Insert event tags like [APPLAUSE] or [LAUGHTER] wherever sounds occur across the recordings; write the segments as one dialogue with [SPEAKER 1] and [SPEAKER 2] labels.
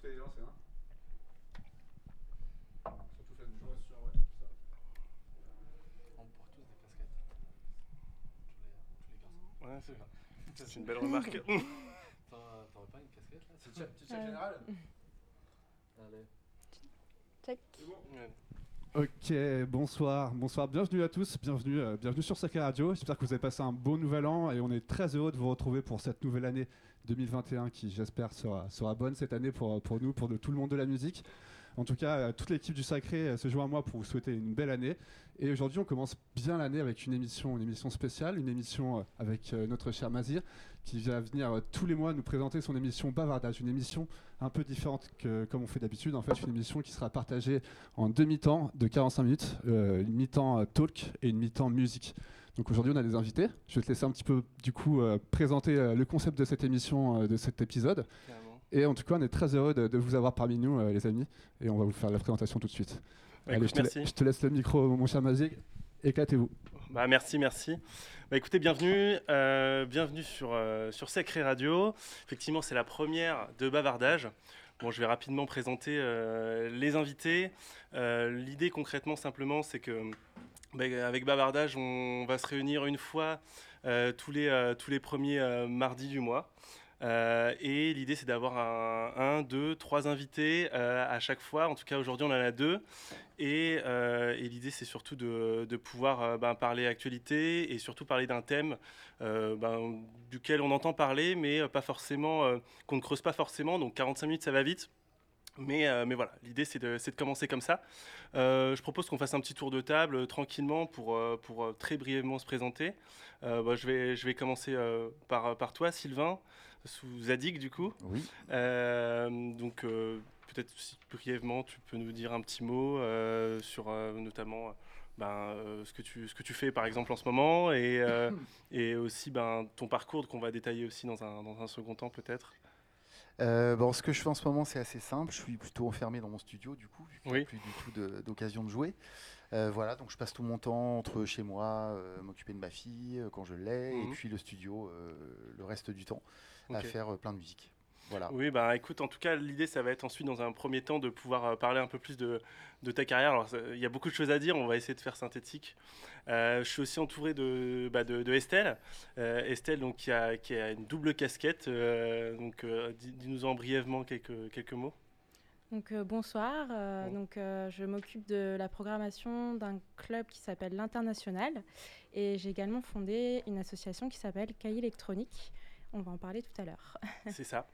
[SPEAKER 1] tout est lancé. Hein. Surtout faites du
[SPEAKER 2] Ouais, sur, ouais, ça. On porte tous des casquettes. Tous les, tous les garçons.
[SPEAKER 3] Ouais, c'est ça. C'est une belle remarque. [LAUGHS]
[SPEAKER 2] T'aurais t'aurais pas une casquette là?
[SPEAKER 1] Petit check, petit check général.
[SPEAKER 2] Allez.
[SPEAKER 4] Check.
[SPEAKER 3] Ouais.
[SPEAKER 1] Ok, bonsoir, bonsoir, bienvenue à tous, bienvenue, euh, bienvenue sur Sacré Radio. J'espère que vous avez passé un bon nouvel an et on est très heureux de vous retrouver pour cette nouvelle année 2021 qui, j'espère, sera, sera bonne cette année pour, pour nous, pour tout le monde de la musique. En tout cas, euh, toute l'équipe du Sacré euh, se joint à moi pour vous souhaiter une belle année. Et aujourd'hui, on commence bien l'année avec une émission, une émission spéciale, une émission euh, avec notre cher Mazir qui va venir tous les mois nous présenter son émission Bavardage, une émission un peu différente que comme on fait d'habitude. En fait, une émission qui sera partagée en deux mi-temps de 45 minutes, une mi-temps talk et une mi-temps musique. Donc aujourd'hui, on a des invités. Je vais te laisser un petit peu du coup euh, présenter euh, le concept de cette émission, euh, de cet épisode. Et en tout cas, on est très heureux de, de vous avoir parmi nous, les amis. Et on va vous faire la présentation tout de suite.
[SPEAKER 3] Bah,
[SPEAKER 1] Allez,
[SPEAKER 3] écoute,
[SPEAKER 1] je te,
[SPEAKER 3] merci.
[SPEAKER 1] je te laisse le micro, mon cher Mazig. Éclatez-vous.
[SPEAKER 3] Bah, merci, merci. Bah, écoutez, bienvenue, bienvenue sur, sur Sacré Radio. Effectivement, c'est la première de Bavardage. Bon, je vais rapidement présenter les invités. L'idée concrètement, simplement, c'est que bah, avec Bavardage, on va se réunir une fois euh, tous, les, euh, tous les premiers euh, mardis du mois. Et l'idée, c'est d'avoir un, deux, trois invités à chaque fois. En tout cas, aujourd'hui, on en a deux. Et, l'idée, c'est surtout de, pouvoir ben, parler actualité et surtout parler d'un thème ben, duquel on entend parler, mais pas forcément, qu'on ne creuse pas forcément. Donc 45 minutes, ça va vite. Mais, euh, mais voilà, l'idée, c'est de, commencer comme ça. Euh, je propose qu'on fasse un petit tour de table euh, tranquillement pour, pour très brièvement se présenter. Bah, je, vais, je vais commencer par, par toi, Sylvain, sous Zadig, du coup.
[SPEAKER 5] Oui.
[SPEAKER 3] Donc, peut-être si brièvement, tu peux nous dire un petit mot sur notamment ben, ce, que tu, ce que tu fais par exemple en ce moment et, [LAUGHS] et aussi ben, ton parcours qu'on va détailler aussi dans un, dans un second temps peut-être.
[SPEAKER 5] Euh, bon, ce que je fais en ce moment, c'est assez simple. Je suis plutôt enfermé dans mon studio, du coup, vu qu'il n'y
[SPEAKER 3] Oui.
[SPEAKER 5] a plus du tout d'occasion de, jouer. Euh, voilà, donc je passe tout mon temps entre chez moi, euh, m'occuper de ma fille euh, quand je l'ai,
[SPEAKER 3] Mhm.
[SPEAKER 5] et puis le studio le reste du temps, à faire plein de musique. Voilà.
[SPEAKER 3] Oui, bah écoute, en tout cas, l'idée, ça va être ensuite, dans un premier temps, de pouvoir euh, parler un peu plus de, de ta carrière. Alors, il y a beaucoup de choses à dire, on va essayer de faire synthétique. Euh, je suis aussi entouré de, bah, de, de Estelle. Euh, Estelle, donc, qui a, qui a une double casquette. euh, donc, euh, dis- dis-nous-en brièvement quelques, quelques mots.
[SPEAKER 4] Donc euh, bonsoir. Euh,
[SPEAKER 3] Bon.
[SPEAKER 4] Donc euh, je m'occupe de la programmation d'un club qui s'appelle l'International et j'ai également fondé une association qui s'appelle Cahier électronique. On va en parler tout à l'heure. [LAUGHS]
[SPEAKER 3] C'est ça.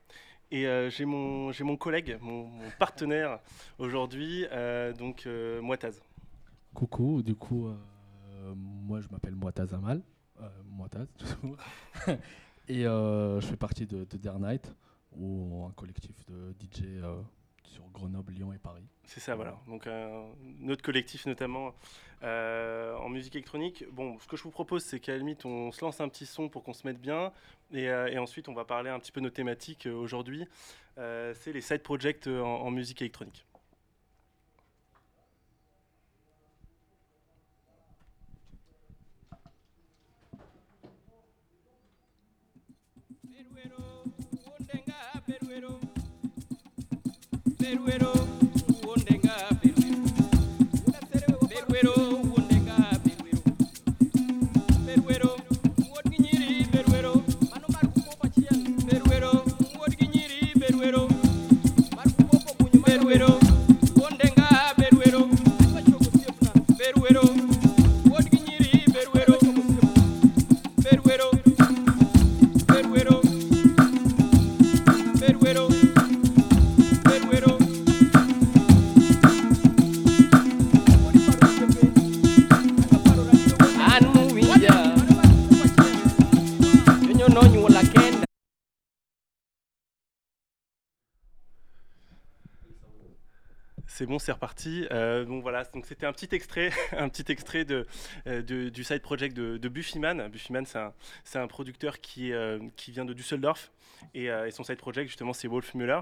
[SPEAKER 3] Et euh, j'ai mon, j'ai mon collègue, mon, mon partenaire aujourd'hui, euh, donc euh, Moitaz.
[SPEAKER 2] Coucou, du coup, euh, moi je m'appelle Moitaz Amal. Euh, Moitaz, toujours. [LAUGHS] Et euh, je fais partie de, de Dare Night, ou un collectif de DJ euh, sur Grenoble, Lyon et Paris.
[SPEAKER 3] C'est ça, voilà. Donc, euh, notre collectif, notamment euh, en musique électronique. Bon, ce que je vous propose, c'est qu'à la limite, on se lance un petit son pour qu'on se mette bien. Et, euh, ensuite, on va parler un petit peu de nos thématiques euh, aujourd'hui. C'est les side projects en musique électronique.
[SPEAKER 6] el güero.
[SPEAKER 3] C'est. Euh, voilà, donc c'était un petit extrait, [LAUGHS] un petit extrait euh, de- du side project de, de Buffyman. Buffyman, c'est un, c'est un producteur qui, euh, qui vient de Düsseldorf et, et son side project justement c'est Wolf Müller.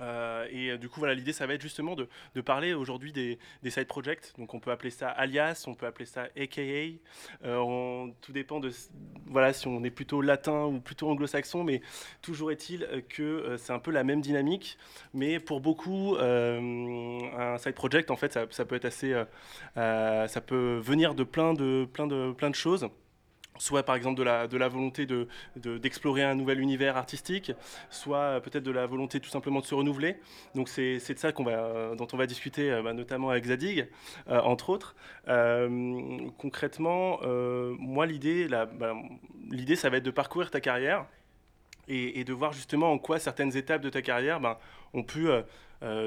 [SPEAKER 3] Euh, et euh, du coup, voilà, l'idée, ça va être justement de, parler aujourd'hui des, side projects. Donc, on peut appeler ça alias, on peut appeler ça AKA. Euh, on- tout dépend de voilà, si on est plutôt latin ou plutôt anglo-saxon, mais toujours est-il que c'est un peu la même dynamique. Mais pour beaucoup, un side project, en fait, ça, ça peut être assez. ça peut venir de plein de, plein de, plein de choses. Soit par exemple de la, volonté de, de- d'explorer un nouvel univers artistique, soit euh, peut-être de la volonté tout simplement de se renouveler. Donc c'est de ça va, euh, dont on va discuter euh, bah, notamment avec Zadig, entre autres. Concrètement, moi l'idée, bah, l'idée ça va être de parcourir ta carrière et, de voir justement en quoi certaines étapes de ta carrière ben, ont pu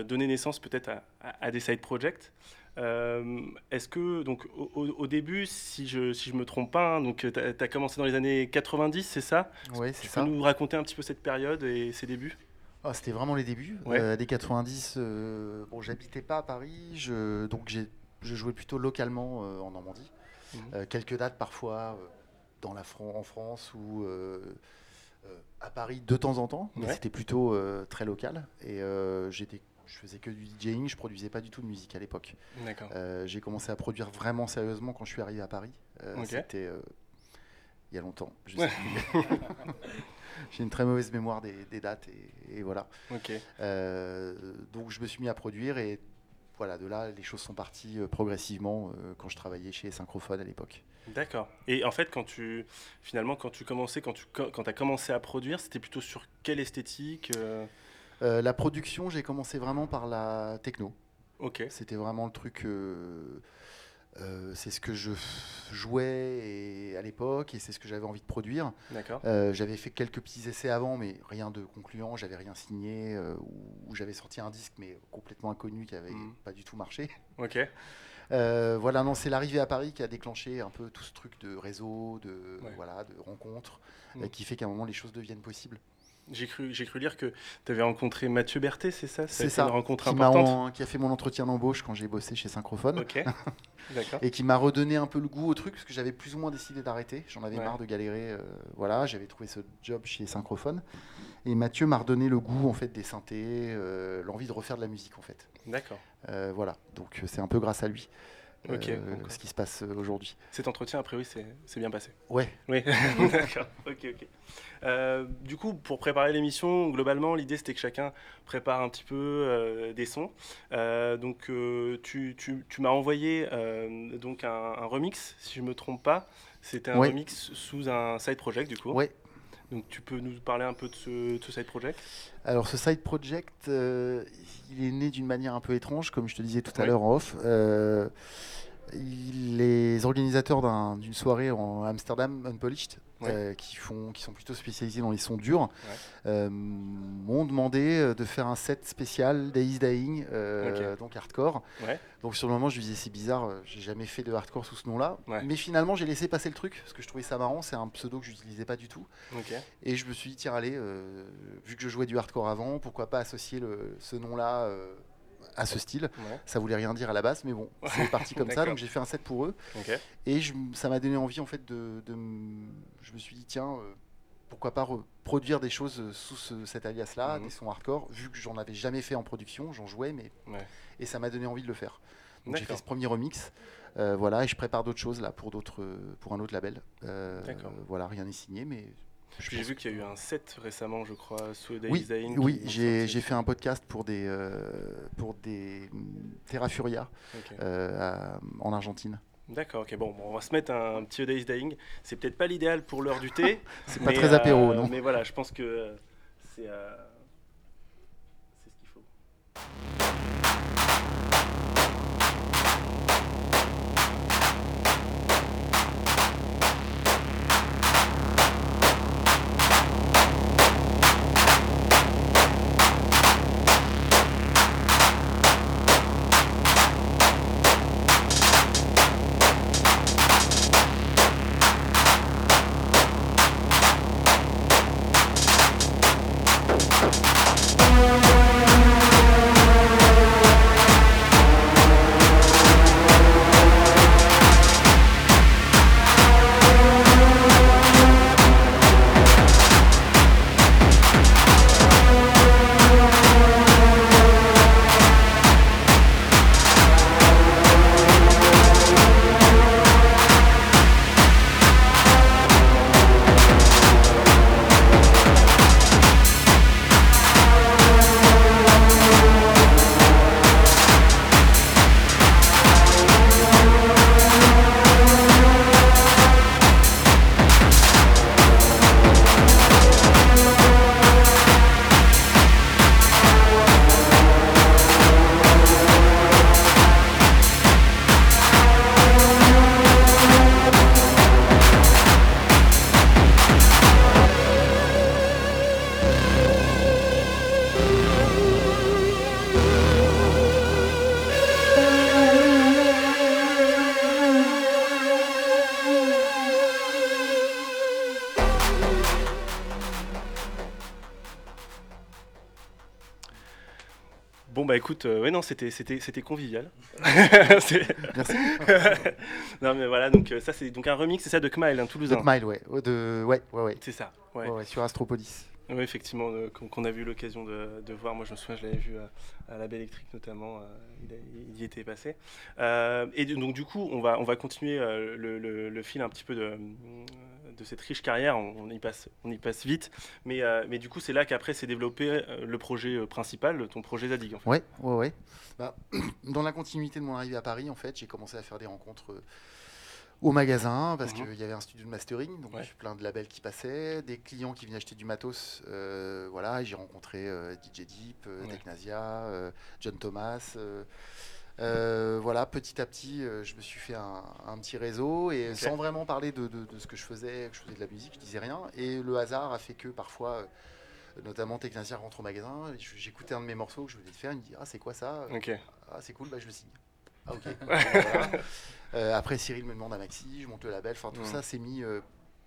[SPEAKER 3] donner naissance peut-être à des side projects. Euh, Est-ce que, donc, au, début, si je ne si je me trompe pas, hein, donc tu as, commencé dans les années 90, c'est ça?
[SPEAKER 5] Ouais, c'est
[SPEAKER 3] Tu peux
[SPEAKER 5] ça.
[SPEAKER 3] nous raconter un petit peu cette période et ses débuts?
[SPEAKER 5] Ah, C'était vraiment les débuts.
[SPEAKER 3] Ouais.
[SPEAKER 5] Euh, des 90, euh, bon, j'habitais pas à Paris, je, donc je jouais plutôt localement euh, en Normandie. Euh, quelques dates parfois dans la Fran- en France ou à Paris de temps en temps, mais
[SPEAKER 3] Ouais.
[SPEAKER 5] c'était plutôt très local. Et j'étais, je faisais que du DJing, je produisais pas du tout de musique à l'époque. Euh, j'ai commencé à produire vraiment sérieusement quand je suis arrivé à Paris. Euh. C'était euh, il y a longtemps. [LAUGHS] J'ai une très mauvaise mémoire des, des dates et, et voilà. Donc je me suis mis à produire et voilà, de là les choses sont parties progressivement quand je travaillais chez Synchrophone à l'époque.
[SPEAKER 3] D'accord. Et en fait, quand tu, finalement, quand tu commençais, quand tu quand as commencé à produire, c'était plutôt sur quelle esthétique euh,
[SPEAKER 5] la production, j'ai commencé vraiment par la techno.
[SPEAKER 3] Ok.
[SPEAKER 5] C'était vraiment le truc. euh, euh, c'est ce que je jouais et- à l'époque et c'est ce que j'avais envie de produire.
[SPEAKER 3] D'accord.
[SPEAKER 5] J'avais fait quelques petits essais avant, mais rien de concluant. J'avais rien signé ou, ou j'avais sorti un disque, mais complètement inconnu qui avait
[SPEAKER 3] Mhm.
[SPEAKER 5] pas du tout marché.
[SPEAKER 3] Ok.
[SPEAKER 5] Euh, voilà, non, c'est l'arrivée à Paris qui a déclenché un peu tout ce truc de réseau, de
[SPEAKER 3] Ouais.
[SPEAKER 5] voilà, de rencontres, euh, qui fait qu'à un moment les choses deviennent possibles.
[SPEAKER 3] J'ai cru, j'ai cru lire que tu avais rencontré Mathieu Berthet, c'est ça? A
[SPEAKER 5] C'est ça,
[SPEAKER 3] Une rencontre
[SPEAKER 5] Qui,
[SPEAKER 3] importante.
[SPEAKER 5] en- qui a fait mon entretien d'embauche quand j'ai bossé chez Synchrophone
[SPEAKER 3] Ok. [LAUGHS] D'accord.
[SPEAKER 5] et qui m'a redonné un peu le goût au truc parce que j'avais plus ou moins décidé d'arrêter. J'en avais
[SPEAKER 3] Ouais.
[SPEAKER 5] marre de galérer. euh, voilà, j'avais trouvé ce job chez Synchrophone et Mathieu m'a redonné le goût en fait des synthés, euh, l'envie de refaire de la musique en fait.
[SPEAKER 3] D'accord.
[SPEAKER 5] Euh, voilà, donc c'est un peu grâce à lui. Euh, ce qui se passe euh, aujourd'hui.
[SPEAKER 3] Cet entretien, a priori, c'est bien passé.
[SPEAKER 5] Ouais,
[SPEAKER 3] Oui, [LAUGHS] d'accord. Ok, ok. Euh, du coup, pour préparer l'émission, globalement, l'idée c'était que chacun prépare un petit peu euh, des sons. Euh, donc, euh, tu, tu- tu m'as envoyé euh, donc un, un remix, si je me trompe pas. C'était un
[SPEAKER 5] Ouais.
[SPEAKER 3] remix sous un side project, du coup.
[SPEAKER 5] ouais.
[SPEAKER 3] Donc, tu peux nous parler un peu de ce, de ce side project?
[SPEAKER 5] Alors ce side project, euh, il est né d'une manière un peu étrange, comme je te disais tout à
[SPEAKER 3] Oui.
[SPEAKER 5] l'heure en off. Euh, les organisateurs d'un- d'une soirée en Amsterdam Unpolished,
[SPEAKER 3] Ouais.
[SPEAKER 5] euh, qui, font, qui sont plutôt spécialisés dans les sons durs, euh, m'ont demandé euh, de faire un set spécial Days Dying, donc hardcore.
[SPEAKER 3] Ouais.
[SPEAKER 5] Donc sur le moment, je me disais c'est bizarre, j'ai jamais fait de hardcore sous ce nom-là. Mais finalement, j'ai laissé passer le truc parce que je trouvais ça marrant. C'est un pseudo que j'utilisais pas du tout. Et je me suis dit, tiens, allez, vu que je jouais du hardcore avant, pourquoi pas associer le- ce nom-là à ce style
[SPEAKER 3] Ouais.
[SPEAKER 5] Ça voulait rien dire à la base, mais bon, [LAUGHS] c'est parti comme ça. Donc j'ai fait un set pour eux. Et je ça m'a donné envie, en fait, de. je me suis dit, tiens, euh, pourquoi pas reproduire des choses euh, sous ce- cet alias-là,
[SPEAKER 3] Mhm.
[SPEAKER 5] des sons hardcore, vu que j'en avais jamais fait en production, j'en jouais, mais.
[SPEAKER 3] Ouais.
[SPEAKER 5] Et ça m'a donné envie de le faire. Donc j'ai fait ce premier remix. Euh, voilà, et je prépare d'autres choses là pour d'autres, pour un autre label. Euh,
[SPEAKER 3] D'accord.
[SPEAKER 5] voilà, rien n'est signé, mais.
[SPEAKER 3] J'ai vu qu'il y a eu un set récemment, je crois, sous
[SPEAKER 5] oui,
[SPEAKER 3] Dying.
[SPEAKER 5] oui j'ai fait un podcast pour des, euh, pour des mm, Terra Furia euh, en Argentine.
[SPEAKER 3] D'accord, ok, bon, bon, on va se mettre un, un petit Days Dying. C'est peut-être pas l'idéal pour l'heure du thé. [LAUGHS]
[SPEAKER 5] C'est pas très apéro,
[SPEAKER 3] euh,
[SPEAKER 5] non
[SPEAKER 3] Mais voilà, je pense que c'est euh, c'est ce qu'il faut. Écoute, euh, ouais non c'était c'était c'était convivial. [LAUGHS]
[SPEAKER 5] Merci. [LAUGHS]
[SPEAKER 3] non mais voilà donc euh, ça c'est donc un remix c'est ça de Kmile un toulousain.
[SPEAKER 5] Doc Mile, ouais. Oh, De... Ouais, ouais, ouais.
[SPEAKER 3] C'est ça. Ouais.
[SPEAKER 5] Sur Astropolis.
[SPEAKER 3] Oui, effectivement, euh, qu'on a eu l'occasion de, de voir. Moi, je me souviens, je l'avais vu à la Belle Électrique notamment. euh, il, a- il y était passé. Euh, et donc, du coup, on va, on va continuer le, le- le fil un petit peu de, de cette riche carrière. On, on y, passe, on y passe vite. Mais, euh, mais du coup, c'est là qu'après s'est développé euh, le projet euh, principal, ton projet Zadig. En fait.
[SPEAKER 5] Ouais, ouais. Bah, [CLEARS THROAT] dans la continuité de mon arrivée à Paris, en fait, j'ai commencé à faire des rencontres au magasin parce
[SPEAKER 3] Mhm.
[SPEAKER 5] qu'il y avait un studio de mastering, donc
[SPEAKER 3] Ouais.
[SPEAKER 5] plein de labels qui passaient, des clients qui venaient acheter du matos. euh, voilà, j'ai rencontré euh, DJ Deep, euh,
[SPEAKER 3] Ouais.
[SPEAKER 5] Technasia, John Thomas. Euh, voilà, petit à petit, euh, je me suis fait un, un petit réseau et sans vraiment parler de, de- de ce que je faisais, que je faisais de la musique, je disais rien. Et le hasard a fait que parfois, euh, notamment Technasia rentre au magasin, j'écoutais un de mes morceaux que je venais de faire, il me dit Ah, c'est quoi ça? Ah, c'est cool, bah, je le signe. Ah, ok. [LAUGHS] Voilà. Après, Cyril me demande un maxi, je monte le label. Enfin, tout
[SPEAKER 3] Mm.
[SPEAKER 5] ça, c'est mis.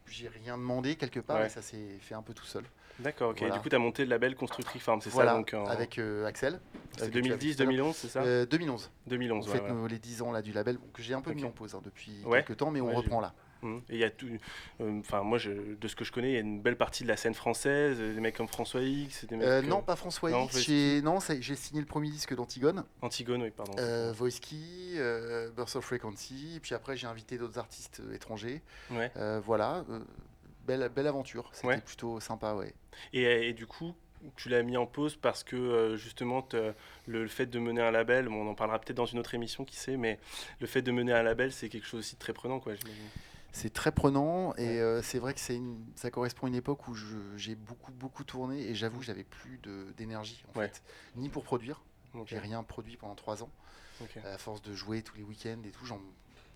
[SPEAKER 5] j'ai rien demandé quelque part
[SPEAKER 3] Ouais.
[SPEAKER 5] et ça s'est fait un peu tout seul.
[SPEAKER 3] D'accord, ok.
[SPEAKER 5] Voilà.
[SPEAKER 3] Du coup, tu as monté le label Constructric Farm, c'est
[SPEAKER 5] Voilà,
[SPEAKER 3] ça donc, en-
[SPEAKER 5] avec euh, Axel.
[SPEAKER 3] C'est
[SPEAKER 5] avec qui tu as vu
[SPEAKER 3] 2010,
[SPEAKER 5] tout à l'heure.
[SPEAKER 3] 2011, c'est ça
[SPEAKER 5] Euh, 2011.
[SPEAKER 3] 2011,
[SPEAKER 5] On
[SPEAKER 3] ouais,
[SPEAKER 5] fait
[SPEAKER 3] ouais.
[SPEAKER 5] nos- les 10 ans là, du label, que j'ai un peu mis en pause hein, depuis
[SPEAKER 3] Ouais.
[SPEAKER 5] quelques temps, mais on reprend là.
[SPEAKER 3] Mhm. Et il y a tout. euh, Enfin, moi, je, de ce que je connais, il y a une belle partie de la scène française, euh, des mecs comme François X, des mecs.
[SPEAKER 5] Euh, non, pas François
[SPEAKER 3] non,
[SPEAKER 5] X. J'ai non, j'ai signé le premier disque d'Antigone,
[SPEAKER 3] Antigone, oui, pardon.
[SPEAKER 5] euh, euh, Burst of Frequency. Puis après, j'ai invité d'autres artistes étrangers.
[SPEAKER 3] Ouais.
[SPEAKER 5] Voilà, belle, belle aventure. C'était
[SPEAKER 3] Ouais.
[SPEAKER 5] plutôt sympa, ouais.
[SPEAKER 3] Et, et du coup, tu l'as mis en pause parce que euh, justement, te- le, le fait de mener un label, bon, on en parlera peut-être dans une autre émission, qui sait, mais le fait de mener un label, c'est quelque chose aussi de très prenant, quoi.
[SPEAKER 5] C'est très prenant et
[SPEAKER 3] Ouais.
[SPEAKER 5] euh, c'est vrai que une, ça correspond à une époque où j'ai beaucoup beaucoup tourné et j'avoue que j'avais plus de- d'énergie en
[SPEAKER 3] Ouais.
[SPEAKER 5] fait, ni pour produire. J'ai rien produit pendant trois ans. À force de jouer tous les week-ends et tout, j'en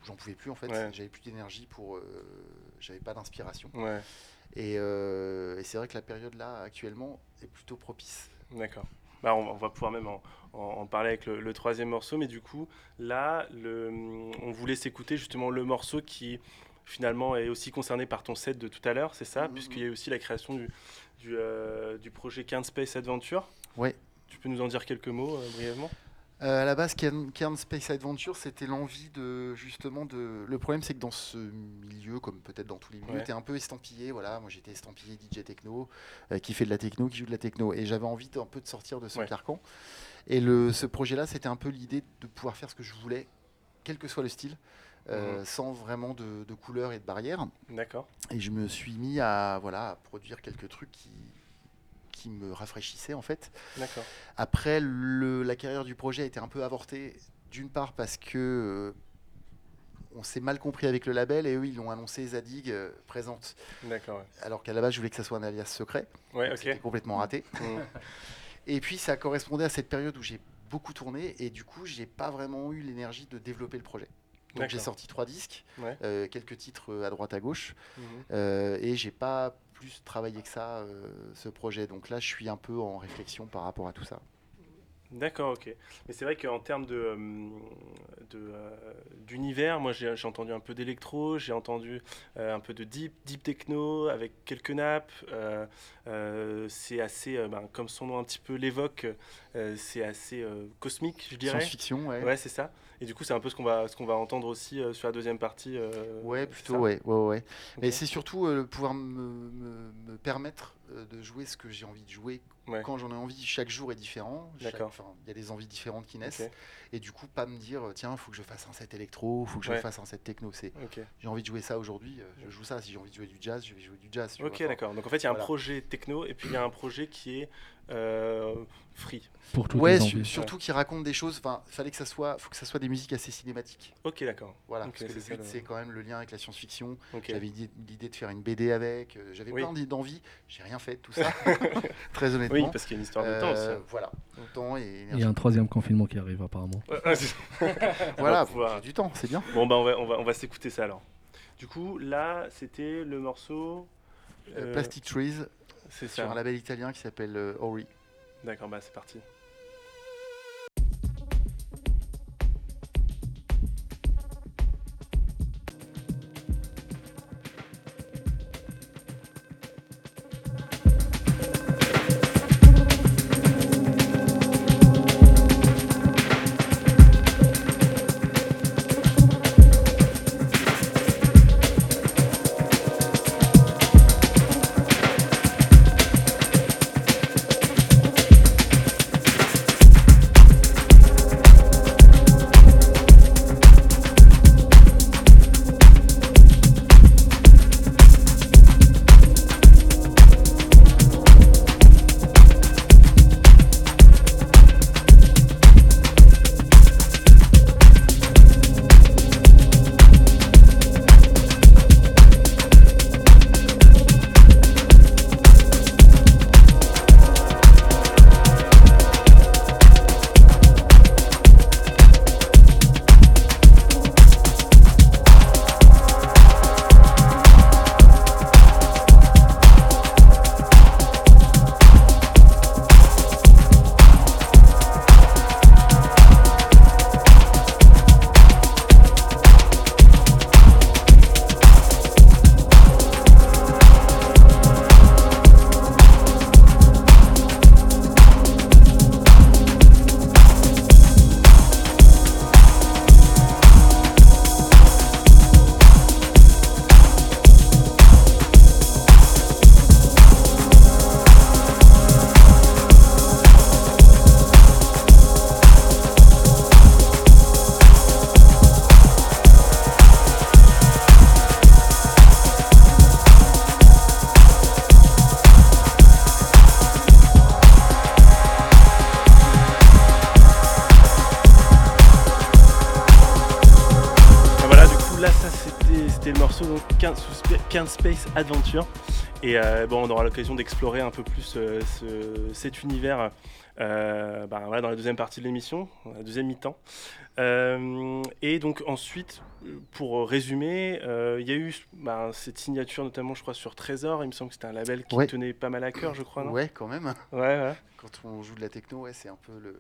[SPEAKER 5] j'en pouvais plus en fait.
[SPEAKER 3] Ouais.
[SPEAKER 5] J'avais plus d'énergie pour, euh, j'avais pas d'inspiration.
[SPEAKER 3] Ouais,
[SPEAKER 5] Et, euh, et c'est vrai que la période là actuellement est plutôt propice.
[SPEAKER 3] d'accord. Bah, on, va- on va pouvoir même en, en- en parler avec le, le troisième morceau, mais du coup, là, le, on voulait s'écouter justement le morceau qui finalement est aussi concerné par ton set de tout à l'heure, c'est ça,
[SPEAKER 5] Mhm.
[SPEAKER 3] puisqu'il y a aussi la création du, du, euh, du projet Cairn Space Adventure.
[SPEAKER 5] Ouais.
[SPEAKER 3] Tu peux nous en dire quelques mots brièvement?
[SPEAKER 5] Euh, à la base, Cairn Space Adventure, c'était l'envie de justement de. Le problème, c'est que dans ce milieu, comme peut-être dans tous les milieux,
[SPEAKER 3] Ouais.
[SPEAKER 5] t'es un peu estampillé. Voilà, moi j'étais estampillé DJ techno, euh, qui fait de la techno, qui joue de la techno, et j'avais envie d'un peu de sortir de ce
[SPEAKER 3] Ouais.
[SPEAKER 5] carcan. Et le, ce projet-là, c'était un peu l'idée de pouvoir faire ce que je voulais, quel que soit le style, euh,
[SPEAKER 3] Mhm.
[SPEAKER 5] sans vraiment de, de couleurs et de barrières.
[SPEAKER 3] D'accord.
[SPEAKER 5] Et je me suis mis à voilà à produire quelques trucs qui qui me rafraîchissaient en fait. Après, le- la carrière du projet a été un peu avortée, d'une part parce que euh, on s'est mal compris avec le label et eux ils l'ont annoncé Zadig euh, présente,
[SPEAKER 3] D'accord. Ouais,
[SPEAKER 5] alors qu'à la base je voulais que ça soit un alias secret.
[SPEAKER 3] Ouais,
[SPEAKER 5] complètement raté.
[SPEAKER 3] Mhm.
[SPEAKER 5] Et puis ça correspondait à cette période où j'ai beaucoup tourné et du coup j'ai pas vraiment eu l'énergie de développer le projet. Donc j'ai sorti trois disques,
[SPEAKER 3] Ouais.
[SPEAKER 5] euh, quelques titres à droite à gauche.
[SPEAKER 3] Mhm.
[SPEAKER 5] Euh, et j'ai pas plus travaillé que ça euh, ce projet. Donc là, je suis un peu en réflexion par rapport à tout ça.
[SPEAKER 3] D'accord, ok. Mais c'est vrai qu'en termes de, euh, de, euh, d'univers, moi j'ai, entendu un peu d'électro, j'ai entendu euh, un peu de deep, deep techno avec quelques nappes. euh, euh, c'est assez, ben, comme son nom un petit peu l'évoque, c'est assez cosmique, je dirais.
[SPEAKER 5] Science-fiction, ouais.
[SPEAKER 3] Ouais, c'est ça. Et du coup, c'est un peu ce qu'on va, ce qu'on va entendre aussi sur la deuxième partie.
[SPEAKER 5] Ouais, plutôt, ouais, ouais, ouais. Mais c'est surtout pouvoir me, me- me permettre de jouer ce que j'ai envie de jouer
[SPEAKER 3] Ouais.
[SPEAKER 5] quand j'en ai envie. Chaque jour est différent. Il y a des envies différentes qui naissent. Et du coup, pas me dire, euh, tiens, il faut que je fasse un set électro, il faut que je
[SPEAKER 3] Ouais.
[SPEAKER 5] fasse un set techno. C'est, j'ai envie de jouer ça aujourd'hui, euh, je joue ça. Si j'ai envie de jouer du jazz, je vais jouer du jazz.
[SPEAKER 3] Ok, d'accord. Donc en fait, il y a un
[SPEAKER 5] voilà.
[SPEAKER 3] projet techno et puis il y a un projet qui est euh, free.
[SPEAKER 2] Pour toutes
[SPEAKER 5] Ouais, su- surtout qui raconte des choses. Enfin, fallait que ça soit, faut que ça soit des musiques assez cinématiques.
[SPEAKER 3] Ok, d'accord.
[SPEAKER 5] Voilà, parce que le
[SPEAKER 3] c'est ça,
[SPEAKER 5] but
[SPEAKER 3] le-
[SPEAKER 5] c'est quand même le lien avec la science-fiction. J'avais l'idée de faire une BD avec. J'avais
[SPEAKER 3] Oui.
[SPEAKER 5] plein d'envies. J'ai rien fait de tout ça. [LAUGHS] Très honnêtement.
[SPEAKER 3] Oui, parce qu'il y a une histoire de temps aussi.
[SPEAKER 5] Euh. Voilà, temps et
[SPEAKER 2] Il y a un troisième confinement qui arrive apparemment. [LAUGHS]
[SPEAKER 5] Voilà,
[SPEAKER 3] pouvoir-
[SPEAKER 5] du temps, c'est bien.
[SPEAKER 3] Bon, bah, on va, on va, on va s'écouter ça alors. Du coup, là, c'était le morceau.
[SPEAKER 5] Euh,
[SPEAKER 3] euh,
[SPEAKER 5] Plastic Trees
[SPEAKER 3] C'est
[SPEAKER 5] sur
[SPEAKER 3] ça.
[SPEAKER 5] un label italien qui s'appelle euh, Ori.
[SPEAKER 3] D'accord, bah, c'est parti. Kern Space Adventure. Et euh, bon, on aura l'occasion d'explorer un peu plus euh, ce- cet univers euh, bah, voilà, dans la deuxième partie de l'émission, la deuxième mi-temps. Et donc ensuite, pour résumer, il y a eu bah, cette signature notamment, je crois, sur Trésor. Il me semble que c'était un label qui
[SPEAKER 5] Ouais.
[SPEAKER 3] tenait pas mal à cœur, je crois. non?
[SPEAKER 5] Ouais, quand même.
[SPEAKER 3] ouais, ouais.
[SPEAKER 5] Quand on joue de la techno, ouais, c'est un peu le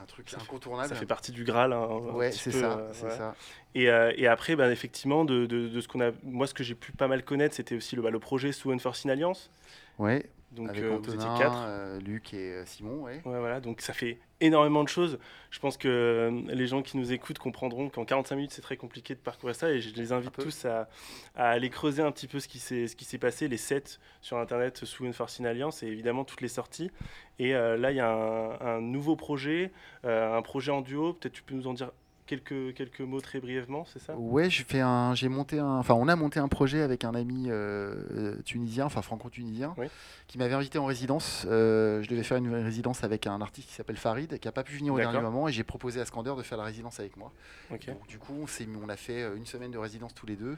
[SPEAKER 5] un truc incontournable.
[SPEAKER 3] Ça fait partie du Graal. hein,
[SPEAKER 5] Ouais, c'est ça,
[SPEAKER 3] euh, ouais.
[SPEAKER 5] ça.
[SPEAKER 3] Et, euh, et après, bah, effectivement, de, de- de ce qu'on a, moi, ce que j'ai pu pas mal connaître, c'était aussi le, bah, le projet sous Unforeseen Alliance.
[SPEAKER 5] Ouais,
[SPEAKER 3] Donc,
[SPEAKER 5] avec
[SPEAKER 3] euh, vous étiez
[SPEAKER 5] Antonin,
[SPEAKER 3] quatre.
[SPEAKER 5] euh, Luc et euh, Simon, ouais.
[SPEAKER 3] Ouais, voilà, donc ça fait énormément de choses. Je pense que les gens qui nous écoutent comprendront qu'en 45 minutes, c'est très compliqué de parcourir ça et je les invite tous à, à aller creuser un petit peu ce qui s'est passé, les sets sur Internet sous Unforeseen Alliance et évidemment toutes les sorties. Et euh, là, il y a un, un nouveau projet, euh, un projet en duo. Peut-être tu peux nous en dire quelques, quelques mots très brièvement, c'est ça?
[SPEAKER 5] Ouais, un, j'ai monté un, enfin, on a monté un projet avec un ami euh, euh, tunisien, enfin franco-tunisien,
[SPEAKER 3] Oui.
[SPEAKER 5] qui m'avait invité en résidence. Euh, je devais faire une résidence avec un artiste qui s'appelle Farid, qui a pas pu venir au dernier moment, et j'ai proposé à Scander de faire la résidence avec moi. Donc, du coup, on, a fait une semaine de résidence tous les deux.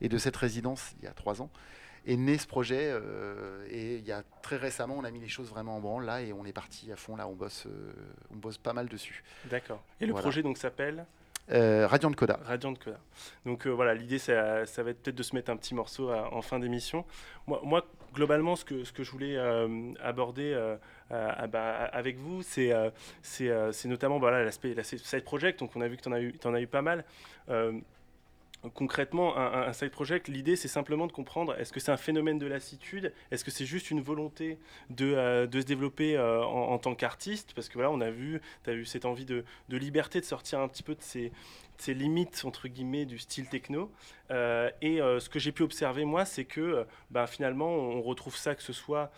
[SPEAKER 5] Et de cette résidence, il y a trois ans, est né ce projet. euh, et il y a très récemment, on a mis les choses vraiment en branle là et on est parti à fond. Là, on bosse, euh, on bosse pas mal dessus.
[SPEAKER 3] D'accord. Et le
[SPEAKER 5] Voilà.
[SPEAKER 3] projet donc s'appelle
[SPEAKER 5] Euh, Radiant Coda.
[SPEAKER 3] Radiant Coda. Donc euh, voilà, l'idée, ça, ça va être peut-être de se mettre un petit morceau à- en fin d'émission. Moi, moi, globalement, ce que, ce que je voulais euh, aborder bah, avec vous, c'est c'est, notamment voilà, l'aspect la side project. Donc on a vu que tu en, as eu- t'en as eu pas mal. Concrètement, un, un- side project, l'idée c'est simplement de comprendre est-ce que c'est un phénomène de lassitude? Est-ce que c'est juste une volonté de, euh, de se développer euh, en, tant qu'artiste? Parce que voilà, on a vu, tu as eu cette envie de, de liberté, de sortir un petit peu de ces, de ces limites, entre guillemets, du style techno. Euh, et ce que j'ai pu observer, moi, c'est que ben, finalement, on retrouve ça que ce soit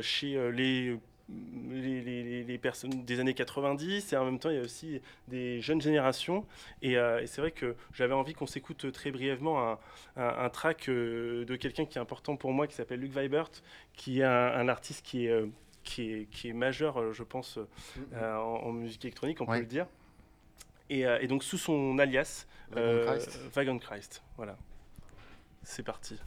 [SPEAKER 3] chez les les, les- les- les personnes des années 90 et en même temps il y a aussi des jeunes générations. Et, euh, et c'est vrai que j'avais envie qu'on s'écoute très brièvement un, un- un track euh, de quelqu'un qui est important pour moi qui s'appelle Luc Vibert qui est un, un artiste qui est, euh, qui est, qui est majeur je pense euh, en, en musique électronique on
[SPEAKER 5] Ouais.
[SPEAKER 3] peut le dire. Et, et donc sous son alias
[SPEAKER 5] Vagrant
[SPEAKER 3] euh,
[SPEAKER 5] Christ.
[SPEAKER 3] Voilà. C'est parti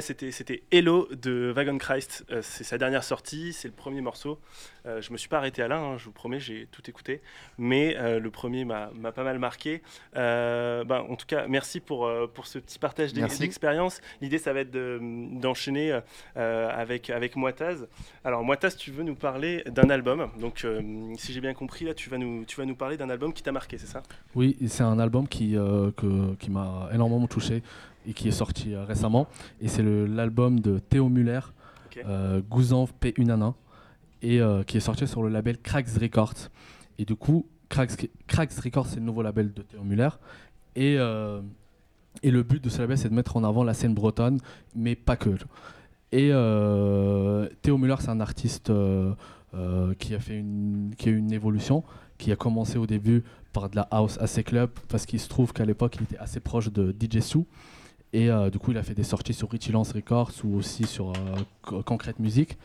[SPEAKER 3] C'était c'était Hello de Wagon Christ. Euh, c'est sa dernière sortie, c'est le premier morceau. Euh, je me suis pas arrêté à là, hein, je vous promets, j'ai tout écouté. Mais euh, le premier m'a m'a pas mal marqué. Euh, ben, en tout cas, merci pour, pour ce petit partage d'expérience. L'idée, ça va être de- d'enchaîner avec, avec Moitaz. Alors Moitaz, tu veux nous parler d'un album. Donc si j'ai bien compris, là, tu vas nous, tu vas nous parler d'un album qui t'a marqué, c'est ça?
[SPEAKER 2] Oui, c'est un album qui, que- qui m'a énormément touché et qui est sorti euh, récemment. Et c'est l'album de Théo Muller,
[SPEAKER 3] Ok.
[SPEAKER 2] euh, Gouzan P. Unana, et euh, qui est sorti sur le label Cracks Records. Et du coup, Cracks, Cracks Records, c'est le nouveau label de Théo Muller. Et, et le but de ce label, c'est de mettre en avant la scène bretonne, mais pas que. Et euh, Théo Muller, c'est un artiste euh, euh, qui, a fait une, qui a eu une évolution, qui a commencé au début par de la house assez club, parce qu'il se trouve qu'à l'époque, il était assez proche de DJ Sue. Et euh, du coup, il a fait des sorties sur Richie Lance Records ou aussi sur euh, Co- Concrete Music.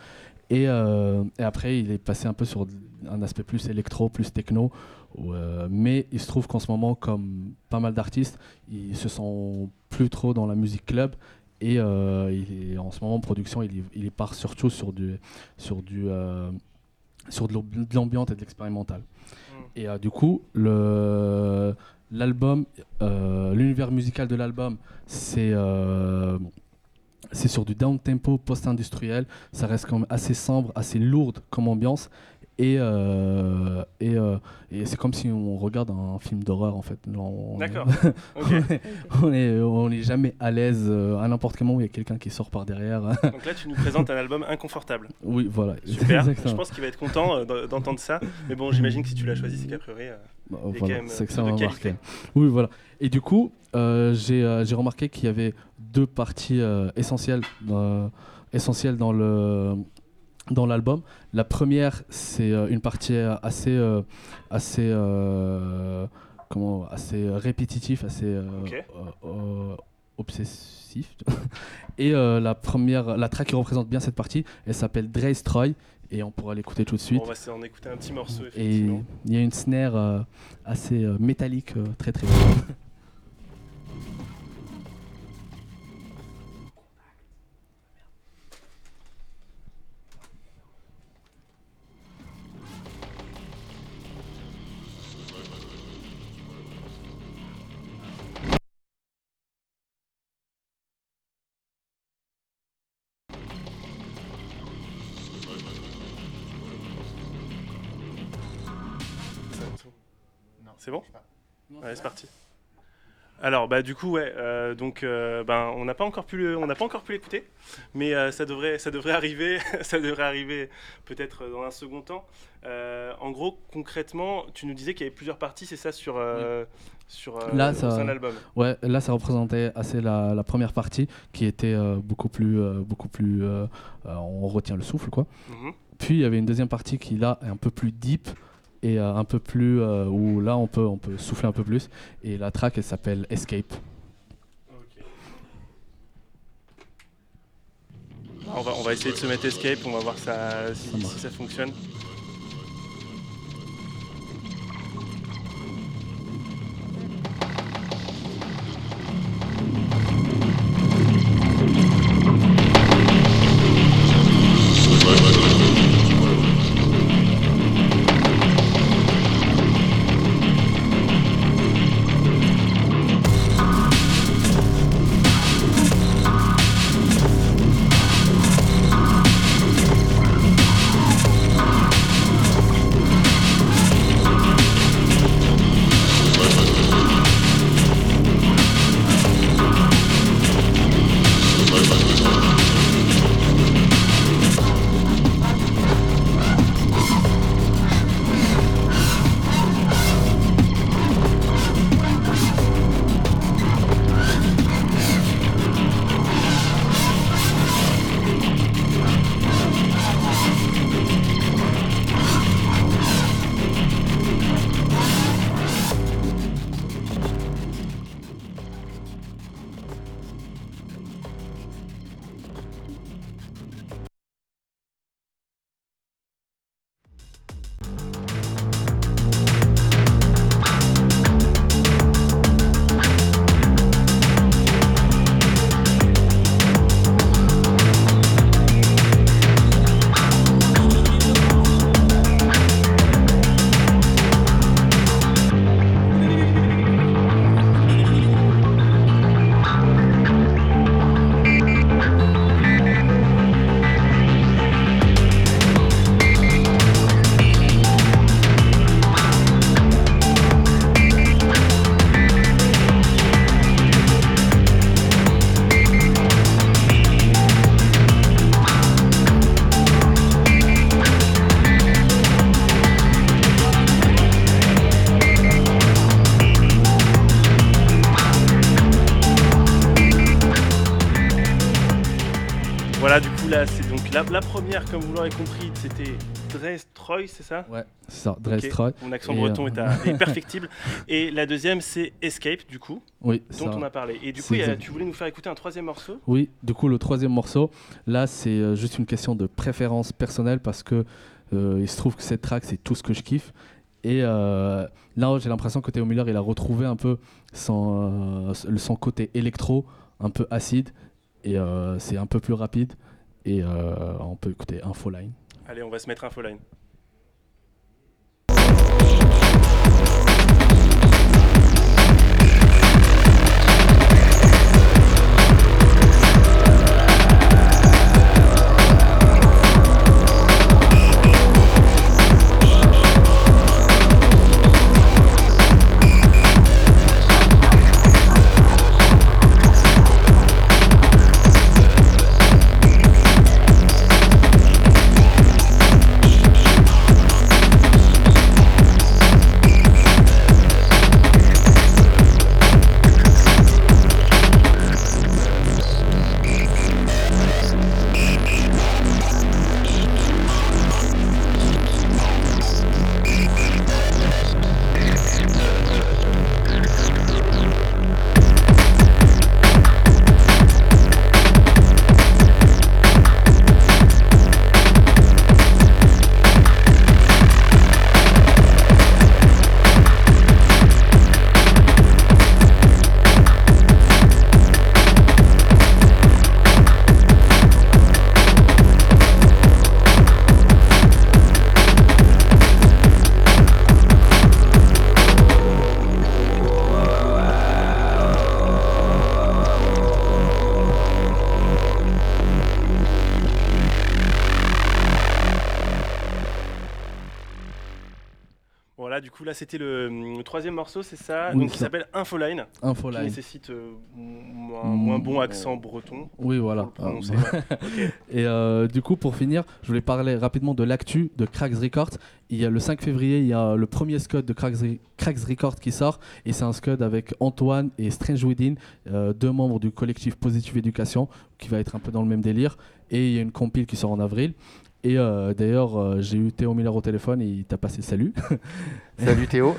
[SPEAKER 2] Et, euh, et après, il est passé un peu sur un aspect plus électro, plus techno. où, mais il se trouve qu'en ce moment, comme pas mal d'artistes, ils se sont plus trop dans la musique club. Et il est, en ce moment, en production, il, part surtout sur, du, sur, du, sur de l'am- de l'ambiance et de l'expérimental. Et euh, du coup, le- l'album, euh, l'univers musical de l'album, c'est euh, c'est sur du down tempo post-industriel. Ça reste quand même assez sombre, assez lourde comme ambiance. Et, euh, et, et c'est comme si on regarde un film d'horreur en fait.
[SPEAKER 3] D'accord. [LAUGHS] [LAUGHS]
[SPEAKER 2] On est- on est, jamais à l'aise à n'importe quel moment où il y a quelqu'un qui sort par derrière. [LAUGHS]
[SPEAKER 3] Donc là, tu nous présentes un album inconfortable.
[SPEAKER 2] oui, voilà.
[SPEAKER 3] Super.
[SPEAKER 2] Exactement.
[SPEAKER 3] Je pense qu'il va être content d'en- d'entendre ça. Mais bon, j'imagine que si tu l'as choisi, c'est qu'a priori.
[SPEAKER 2] Bah, voilà, c'est que ça m'a marqué. Oui, voilà. Et du coup, euh, j'ai euh, remarqué qu'il y avait deux parties euh, essentielles, euh, essentielles dans le dans l'album. La première, c'est une partie assez assez comment assez répétitif, assez obsessif. [LAUGHS] Et la première, la track qui représente bien cette partie, elle s'appelle Dre's Troy et on pourra l'écouter tout de suite.
[SPEAKER 3] on va s'en écouter un petit morceau,
[SPEAKER 2] Et
[SPEAKER 3] effectivement.
[SPEAKER 2] il y a une snare euh, assez euh, métallique, euh, très très [LAUGHS]
[SPEAKER 3] C'est bon Ouais, c'est parti. Alors, bah, du coup, ouais, euh, donc, euh, ben, on n'a pas encore pu, le- on n'a pas encore pu l'écouter, mais euh, ça devrait, ça devrait arriver, [LAUGHS] ça devrait arriver peut-être dans un second temps. Euh, en gros, concrètement, tu nous disais qu'il y avait plusieurs parties, c'est ça sur, euh, sur euh,
[SPEAKER 2] Là, ça-
[SPEAKER 3] l'album.
[SPEAKER 2] Ouais, là ça représentait assez la, la première partie qui était euh, beaucoup plus, euh, beaucoup plus, euh, euh, on retient le souffle quoi.
[SPEAKER 3] Mhm.
[SPEAKER 2] Puis il y avait une deuxième partie qui là est un peu plus deep et euh, un peu plus euh, où là on peut, on peut souffler un peu plus. Et la track elle s'appelle Escape.
[SPEAKER 3] On va, on va essayer de se mettre escape, on va voir ça, si,
[SPEAKER 2] Ça
[SPEAKER 3] si ça fonctionne. La, la première, comme vous l'aurez compris, c'était Troy, c'est ça
[SPEAKER 2] Ouais, c'est ça, Dress Troy.
[SPEAKER 3] Mon accent
[SPEAKER 2] Et,
[SPEAKER 3] breton
[SPEAKER 2] euh,
[SPEAKER 3] est, à- [LAUGHS] est perfectible. Et la deuxième, c'est Escape, du coup,
[SPEAKER 2] Oui,
[SPEAKER 3] dont
[SPEAKER 2] ça.
[SPEAKER 3] on a parlé. Et du coup, a- tu voulais nous faire écouter un troisième morceau
[SPEAKER 2] Oui, du coup, le troisième morceau, là, c'est euh, juste une question de préférence personnelle parce que euh, il se trouve que cette track, c'est tout ce que je kiffe. Et euh, là, j'ai l'impression que Théo Miller, il a retrouvé un peu son, euh, son côté électro, un peu acide, et euh, c'est un peu plus rapide. Et euh, on peut écouter Infoline.
[SPEAKER 3] Allez, on va se mettre Infoline. C'était le, troisième morceau, c'est ça
[SPEAKER 2] Oui,
[SPEAKER 3] Donc, qui
[SPEAKER 2] ça.
[SPEAKER 3] s'appelle Infoline, qui
[SPEAKER 2] Infoline.
[SPEAKER 3] nécessite euh, moins,
[SPEAKER 2] Mm.
[SPEAKER 3] moins bon accent breton.
[SPEAKER 2] Oui, voilà. Ah. [LAUGHS] [LAUGHS] Et euh, du coup, pour finir, je voulais parler rapidement de l'actu de Cracks Records. Il y a le 5 février, il y a le premier scud de Cracks, Re- Cracks Records qui sort. Et c'est un scud avec Antoine et Strange Within, euh, deux membres du collectif Positive Education, qui va être un peu dans le même délire. Et il y a une compile qui sort en avril. Et euh, d'ailleurs, euh, j'ai eu Théo Miller au téléphone et il t'a passé le salut. [LAUGHS]
[SPEAKER 5] Salut Théo.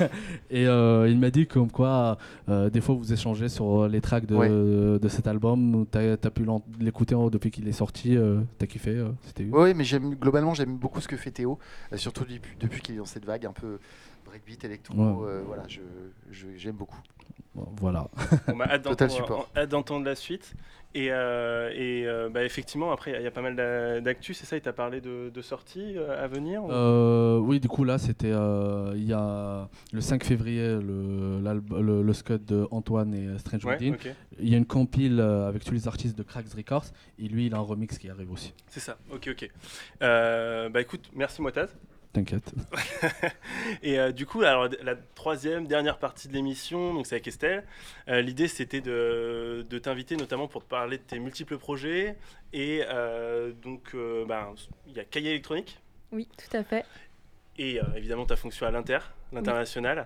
[SPEAKER 5] [LAUGHS]
[SPEAKER 2] Et euh, il m'a dit comme quoi, euh, des fois, vous échangez sur les tracks de,
[SPEAKER 5] Ouais.
[SPEAKER 2] de cet album. Tu as, pu l'en- l'écouter depuis qu'il est sorti. euh, T'as kiffé euh,
[SPEAKER 5] Oui, mais globalement j'aime beaucoup ce que fait Théo, surtout depuis, depuis qu'il est dans cette vague un peu breakbeat électro.
[SPEAKER 2] Ouais.
[SPEAKER 5] euh, voilà, je je- j'aime beaucoup.
[SPEAKER 2] Bon, Voilà.
[SPEAKER 3] On a hâte
[SPEAKER 5] Total
[SPEAKER 3] d'entendre-
[SPEAKER 5] support.
[SPEAKER 3] hâte d'entendre la suite. Et, euh, et euh, bah, effectivement, après, il y a pas mal d'a- d'actu, c'est ça Il t'a parlé de, de sorties euh, à venir ou-
[SPEAKER 2] Euh, oui, du coup, là, c'était il y a le 5 février, le, le, le scud de Antoine et Strange
[SPEAKER 3] Ouais.
[SPEAKER 2] Il y a une compile avec tous les artistes de Cracks Records. Et lui, il a un remix qui arrive aussi.
[SPEAKER 3] C'est ça, ok, ok. Bah écoute, merci Motaz.
[SPEAKER 2] T'inquiète. [LAUGHS]
[SPEAKER 3] Et euh, du coup, alors, la troisième, dernière partie de l'émission, donc c'est avec Estelle. Euh, L'idée, c'était de, de t'inviter notamment pour te parler de tes multiples projets. Et euh, donc, euh, ben, il y a Cahier électronique
[SPEAKER 4] Oui, tout à fait.
[SPEAKER 3] et euh, évidemment ta fonction à l'Inter, l'international.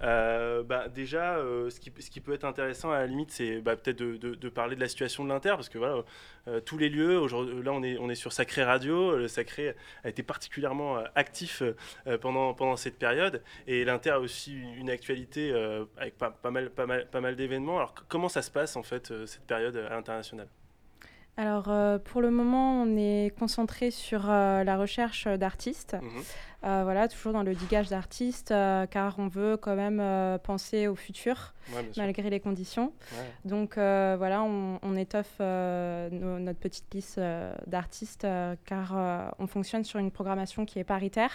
[SPEAKER 3] Bah, déjà, euh, ce, qui, ce qui peut être intéressant à la limite, c'est bah, peut-être de, de- de parler de la situation de l'Inter, parce que voilà, euh, tous les lieux, aujourd'hui, là on est, on est sur Sacré Radio, le Sacré a été particulièrement euh, actif euh, pendant, pendant cette période, et l'Inter a aussi une actualité euh, avec pas, pas mal, pas mal, pas mal d'événements. Alors comment ça se passe en fait euh, cette période à l'international
[SPEAKER 4] Alors, euh, pour le moment, on est concentré sur euh, la recherche d'artistes.
[SPEAKER 3] Mhm.
[SPEAKER 4] Euh, voilà, toujours dans le digage d'artistes, euh, car on veut quand même euh, penser au futur,
[SPEAKER 3] Ouais,
[SPEAKER 4] malgré les conditions.
[SPEAKER 3] Ouais.
[SPEAKER 4] Donc voilà, on, on étoffe nos- notre petite liste d'artistes, car on fonctionne sur une programmation qui est paritaire.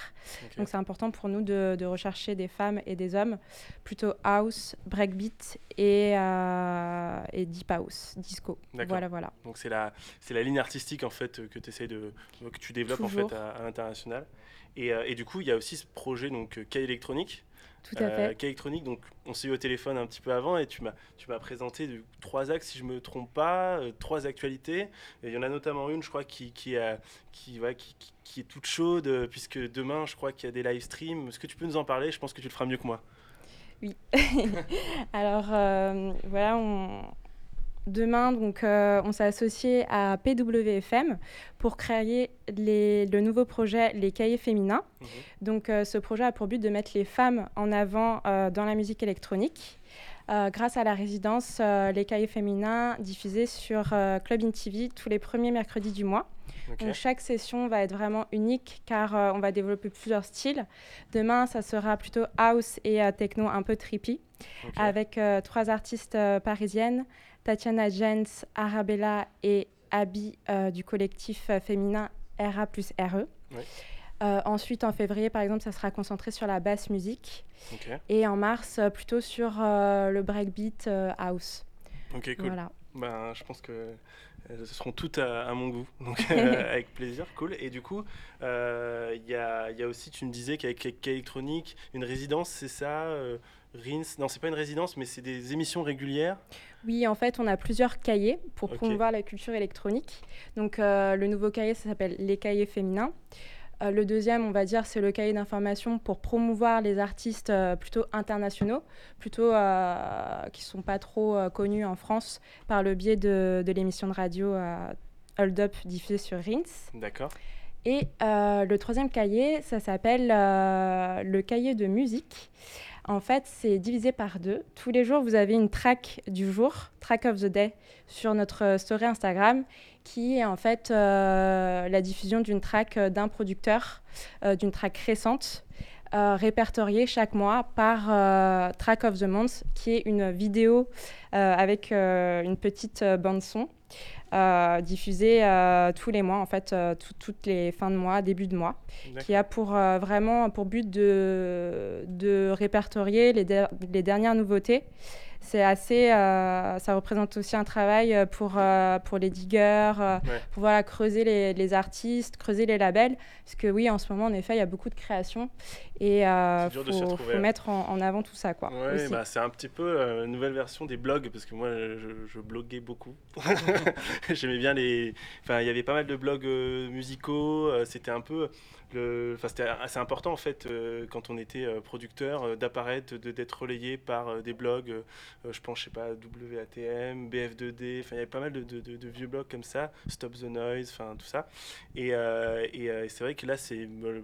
[SPEAKER 4] Donc c'est important pour nous de, de rechercher des femmes et des hommes, plutôt house, breakbeat et, et deep house, disco. Voilà, voilà.
[SPEAKER 3] Donc c'est la, c'est la ligne artistique en fait que tu de, que tu développes en fait à, à l'international. Et, euh, et du coup, il y a aussi ce projet donc euh, K électronique.
[SPEAKER 4] Tout à
[SPEAKER 3] Euh,
[SPEAKER 4] fait.
[SPEAKER 3] K électronique, donc on s'est eu au téléphone un petit peu avant et tu m'as, tu m'as présenté de, trois axes si je me trompe pas, euh, trois actualités. Et il y en a notamment une, je crois, qui, qui, a- qui, qui, qui- qui est toute chaude euh, puisque demain, je crois qu'il y a des live streams. Est-ce que tu peux nous en parler? Je pense que tu le feras mieux que moi. [LAUGHS]
[SPEAKER 4] Alors euh, voilà, on, demain, donc, euh, on s'est associé à PWFM pour créer les- le nouveau projet Les Cahiers Féminins.
[SPEAKER 3] Mhm.
[SPEAKER 4] Donc, euh, ce projet a pour but de mettre les femmes en avant euh, dans la musique électronique. grâce à la résidence Les Cahiers Féminins diffusée sur Club In TV tous les premiers mercredis du mois. Donc chaque session va être vraiment unique car on va développer plusieurs styles. Demain, ça sera plutôt house et techno un peu trippy avec trois artistes parisiennes, Tatiana Jens, Arabella et Abby euh, du collectif euh, féminin RA plus RE. Euh, ensuite, en février, par exemple, ça sera concentré sur la basse musique. Et en mars, plutôt sur le breakbeat house.
[SPEAKER 3] Ok, cool.
[SPEAKER 4] Voilà.
[SPEAKER 3] Ben, je pense que elles seront toutes à, à mon goût. [LAUGHS] Donc, [LAUGHS] euh, avec plaisir, cool. Et du coup, euh, il y, a, il y a aussi, tu me disais qu'avec avec K-Electronique, une résidence, c'est ça euh, RINS Non, c'est pas une résidence, mais c'est des émissions régulières.
[SPEAKER 4] Oui, en fait, on a plusieurs cahiers pour promouvoir la culture électronique. Donc, euh, le nouveau cahier, ça s'appelle Les cahiers féminins. Euh, le deuxième, on va dire, c'est le cahier d'information pour promouvoir les artistes euh, plutôt internationaux, plutôt qui ne sont pas trop connus en France par le biais de, de l'émission de radio Hold Up diffusée sur RINS.
[SPEAKER 3] D'accord.
[SPEAKER 4] Et le troisième cahier, ça s'appelle le cahier de musique. En fait, c'est divisé par deux. Tous les jours, vous avez une track du jour, track of the day, sur notre story Instagram, qui est en fait euh, la diffusion d'une track euh, d'un producteur, euh, d'une track récente, répertoriée chaque mois par Track of the Month, qui est une vidéo avec une petite bande son. Euh, diffusée euh, tous les mois, en fait, euh, tout- toutes les fins de mois, début de mois qui a pour euh, vraiment pour but de, de répertorier les, les dernières nouveautés. C'est assez, euh, ça représente aussi un travail euh, pour, euh, pour les diggers,
[SPEAKER 3] Ouais.
[SPEAKER 4] pour voilà, creuser les, les artistes, creuser les labels. Parce que oui, en ce moment, en effet, il y a beaucoup de créations et il faut,
[SPEAKER 3] retrouver,
[SPEAKER 4] faut mettre en, en avant tout ça. Quoi,
[SPEAKER 3] Ouais, bah, c'est un petit peu une nouvelle version des blogs parce que moi je, je bloguais beaucoup. [LAUGHS] J'aimais bien les. Enfin, il y avait pas mal de blogs musicaux. c'était un peu. Le... Enfin, c'était assez important en fait euh, quand on était euh, producteur euh, d'apparaître, d'être relayé par des blogs. Euh, je pense, je sais pas, WATM, BF2D. Enfin, il y avait pas mal de, de- de- de vieux blogs comme ça. Stop the Noise, enfin tout ça. Et, euh, et, euh, c'est vrai que là, c'est une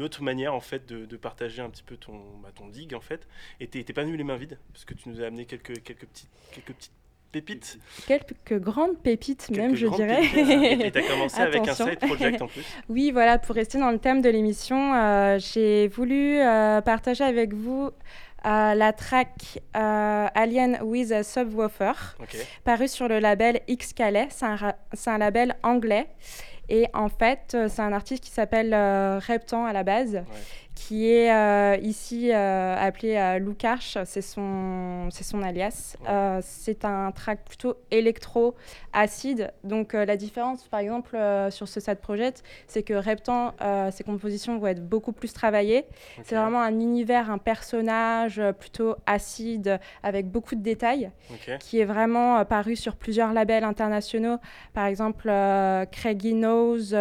[SPEAKER 3] autre manière en fait de, partager un petit peu ton, bah, ton dig en fait. Et t'es pas venu les mains vides, parce que tu nous as amené quelques, quelques, petites, quelques petites pépites.
[SPEAKER 4] Quelques grandes pépites, même, je dirais.
[SPEAKER 3] pépites. Et t'as commencé avec un side project en plus. [LAUGHS]
[SPEAKER 4] Oui, voilà, pour rester dans le thème de l'émission, euh, j'ai voulu euh, partager avec vous euh, la track euh, Alien with a Subwoofer,
[SPEAKER 3] Ok.
[SPEAKER 4] parue sur le label X Calais. C'est un, label anglais. Et en fait, euh, c'est un artiste qui s'appelle Reptan à la base, qui est euh, ici euh, appelé euh, c'est son, c'est son alias. Euh, c'est un track plutôt électro-acide. Donc la différence, par exemple, sur ce side project, c'est que Reptan, ses compositions vont être beaucoup plus travaillées. C'est vraiment un univers, un personnage plutôt acide, avec beaucoup de détails qui est vraiment paru sur plusieurs labels internationaux, par exemple Craigie Knows.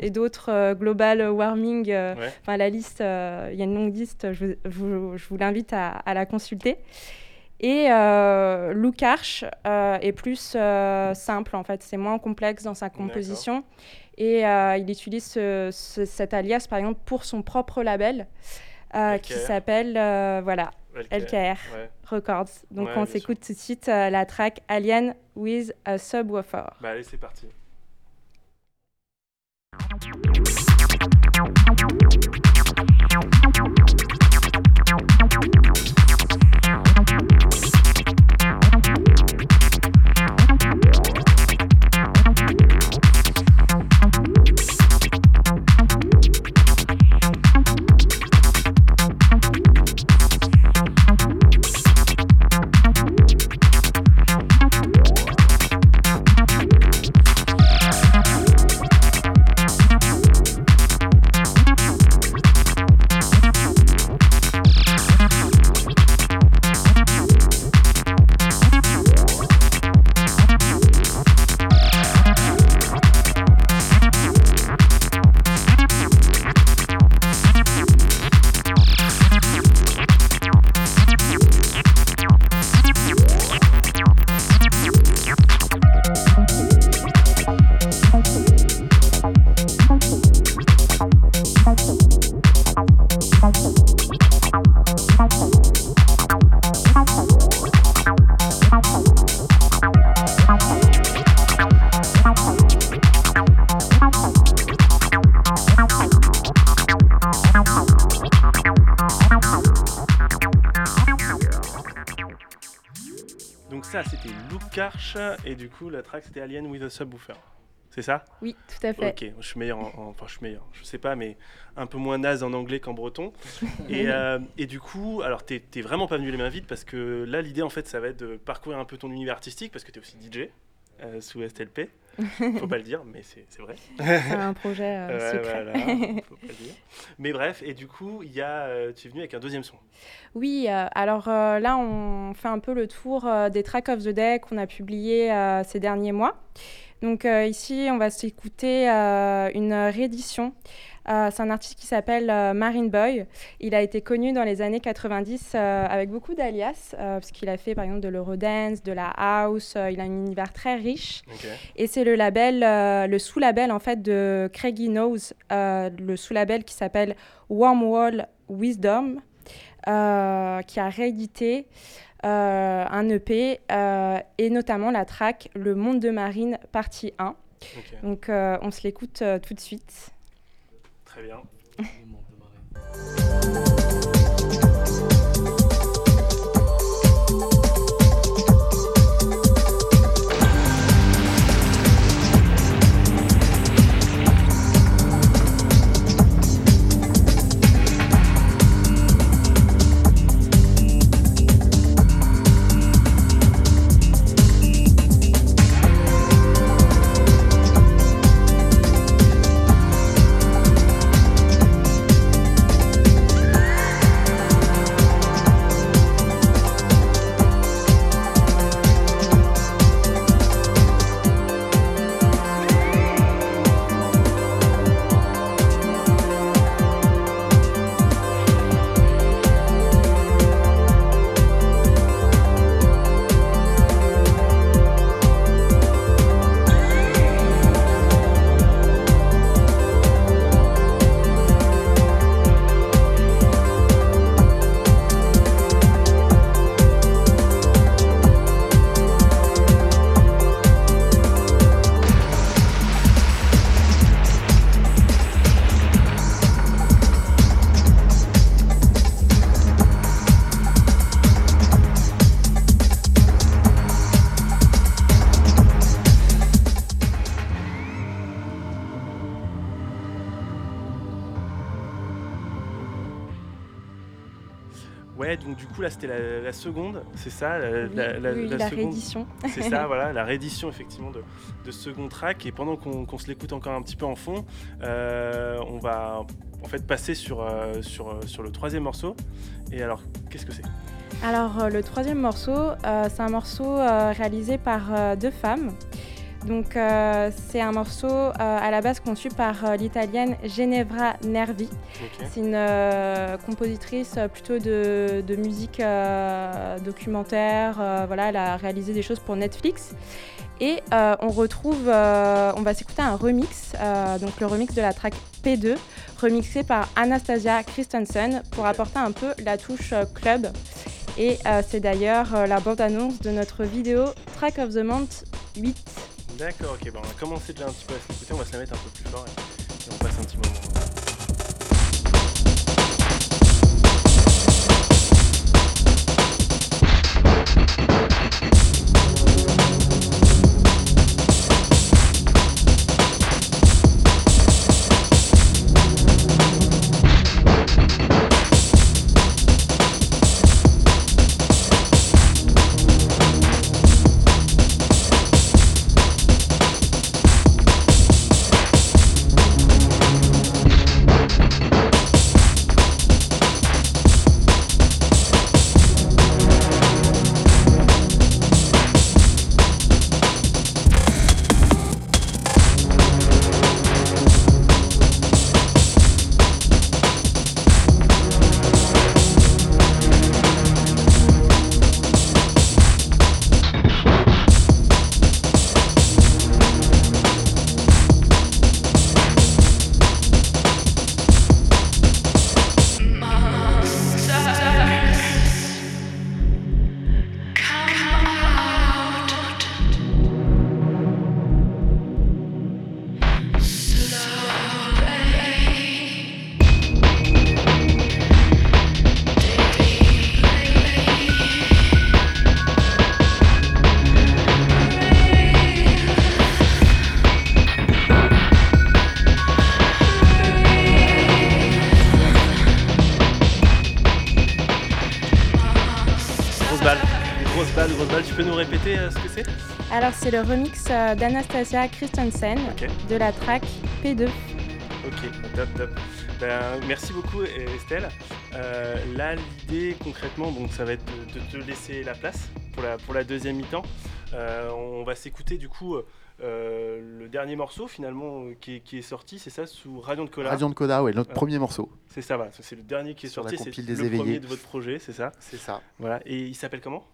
[SPEAKER 4] Et d'autres, euh, Global Warming, euh, enfin la liste, euh, il y a une longue liste, je vous, je vous- l'invite à, à la consulter. Et euh, euh, est plus euh, simple en fait, c'est moins complexe dans sa composition. Et euh, il utilise ce- ce- cet alias par exemple pour son propre label qui s'appelle voilà, LKR.
[SPEAKER 3] Ouais.
[SPEAKER 4] Records. Donc
[SPEAKER 3] Ouais,
[SPEAKER 4] on s'écoute tout de suite la track Alien with a Subwoofer.
[SPEAKER 3] Bah allez, c'est parti.
[SPEAKER 7] Thank
[SPEAKER 3] you. Et du coup, la track, c'était Alien with a Subwoofer. C'est ça?
[SPEAKER 4] Oui, tout à fait.
[SPEAKER 3] Ok, je suis meilleur en, en- Enfin, je suis meilleur, je sais pas, mais un peu moins naze en anglais qu'en breton. [LAUGHS] et, euh, et du coup, alors, t'es t'es vraiment pas venu les mains vides, parce que là, l'idée, en fait, ça va être de parcourir un peu ton univers artistique, parce que t'es aussi DJ. euh, sous STLP, [LAUGHS] faut pas le dire, mais c'est vrai.
[SPEAKER 4] C'est un projet euh, [LAUGHS] secret.
[SPEAKER 3] voilà, faut pas le dire. Mais bref, et du coup, il y a, euh, tu es venu avec un deuxième son.
[SPEAKER 4] Oui, euh, alors là, on fait un peu le tour des tracks of the day qu'on a publiés ces derniers mois. Donc ici, on va s'écouter une réédition. Euh, c'est un artiste qui s'appelle euh, Marine Boy. Il a été connu dans les années 90 euh, avec beaucoup d'alias, parce qu'il a fait par exemple de l'eurodance, de la house. il a un univers très riche. Et c'est le label, le sous-label en fait de Craigie Knows, le sous-label qui s'appelle Wormwall Wisdom, qui a réédité un EP et notamment la track Le Monde de Marine partie 1.
[SPEAKER 3] Ok,
[SPEAKER 4] Donc on se l'écoute tout de suite.
[SPEAKER 3] Très bien. [LAUGHS] c'est ça La,
[SPEAKER 4] Oui,
[SPEAKER 3] la- la-
[SPEAKER 4] oui,
[SPEAKER 3] la
[SPEAKER 4] la
[SPEAKER 3] seconde
[SPEAKER 4] réédition.
[SPEAKER 3] C'est ça, [LAUGHS] voilà, la réédition effectivement de, de ce second track. Et pendant qu'on se l'écoute encore un petit peu en fond, euh, on va en fait passer sur, euh, sur, euh, sur le troisième morceau. Et alors, qu'est-ce que c'est?
[SPEAKER 4] Alors le troisième morceau, c'est un morceau réalisé par deux femmes. Donc euh, c'est un morceau euh, à la base conçu par euh, l'italienne Ginevra Nervi. C'est une compositrice plutôt de, de musique documentaire. voilà, elle a réalisé des choses pour Netflix. Et on retrouve, on va s'écouter un remix, donc le remix de la track P2, remixé par Anastasia Christensen pour apporter un peu la touche club. Et c'est d'ailleurs la bande-annonce de notre vidéo Track of the Month 8.
[SPEAKER 3] D'accord, ok, bah, on va commencer déjà un petit peu à s'écouter, on va se la mettre un peu plus fort et on passe un petit moment. Euh, ce que c'est
[SPEAKER 4] Alors, c'est le remix euh, d'Anastasia Christensen de la track P2.
[SPEAKER 3] Ok, top, top. Ben, merci beaucoup Estelle. Euh, là, l'idée concrètement, donc, ça va être de, te laisser la place pour la, pour la deuxième mi-temps. Euh, on va s'écouter du coup euh, le dernier morceau finalement qui, est, qui est sorti, c'est ça, sous Radion de Cola.
[SPEAKER 5] Radiant de Coda, ouais, notre premier morceau.
[SPEAKER 3] C'est ça, voilà. C'est le dernier qui est
[SPEAKER 5] Sur
[SPEAKER 3] sorti, c'est le
[SPEAKER 5] éveillés.
[SPEAKER 3] premier de votre projet, c'est ça.
[SPEAKER 5] C'est ça.
[SPEAKER 3] Voilà. Et il s'appelle comment?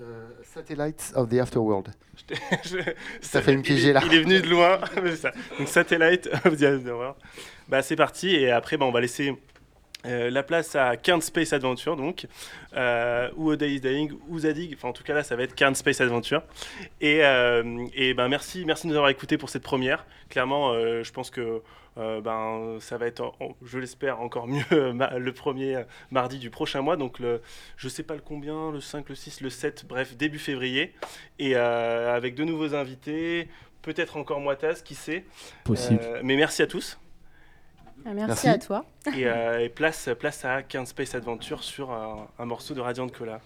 [SPEAKER 5] Euh, Satellites of the Afterworld. Ça fait piéger,
[SPEAKER 3] est-
[SPEAKER 5] là.
[SPEAKER 3] Il est venu de loin. [LAUGHS] ça. Donc Satellite of the Afterworld. Bah c'est parti et après bah, on va laisser euh, la place à Kern Space Adventure donc euh, ou A Day is Dying ou Zadig. Enfin en tout cas là ça va être Kern Space Adventure. Et, euh, et ben merci merci de nous avoir écoutés pour cette première. Clairement je pense que euh, ben, ça va être, je l'espère, encore mieux [LAUGHS] le premier euh, mardi du prochain mois. Donc, le, je sais pas le combien, le 5, le 6, le 7, bref, début février. Et euh, avec de nouveaux invités, peut-être encore Moitaz, qui sait.
[SPEAKER 2] Possible.
[SPEAKER 3] Euh, mais merci à tous.
[SPEAKER 4] Ah, Merci,
[SPEAKER 5] Merci.
[SPEAKER 4] à toi.
[SPEAKER 3] Et, euh, et place, place à 15 Space Adventure sur un, un morceau de Radiant Cola.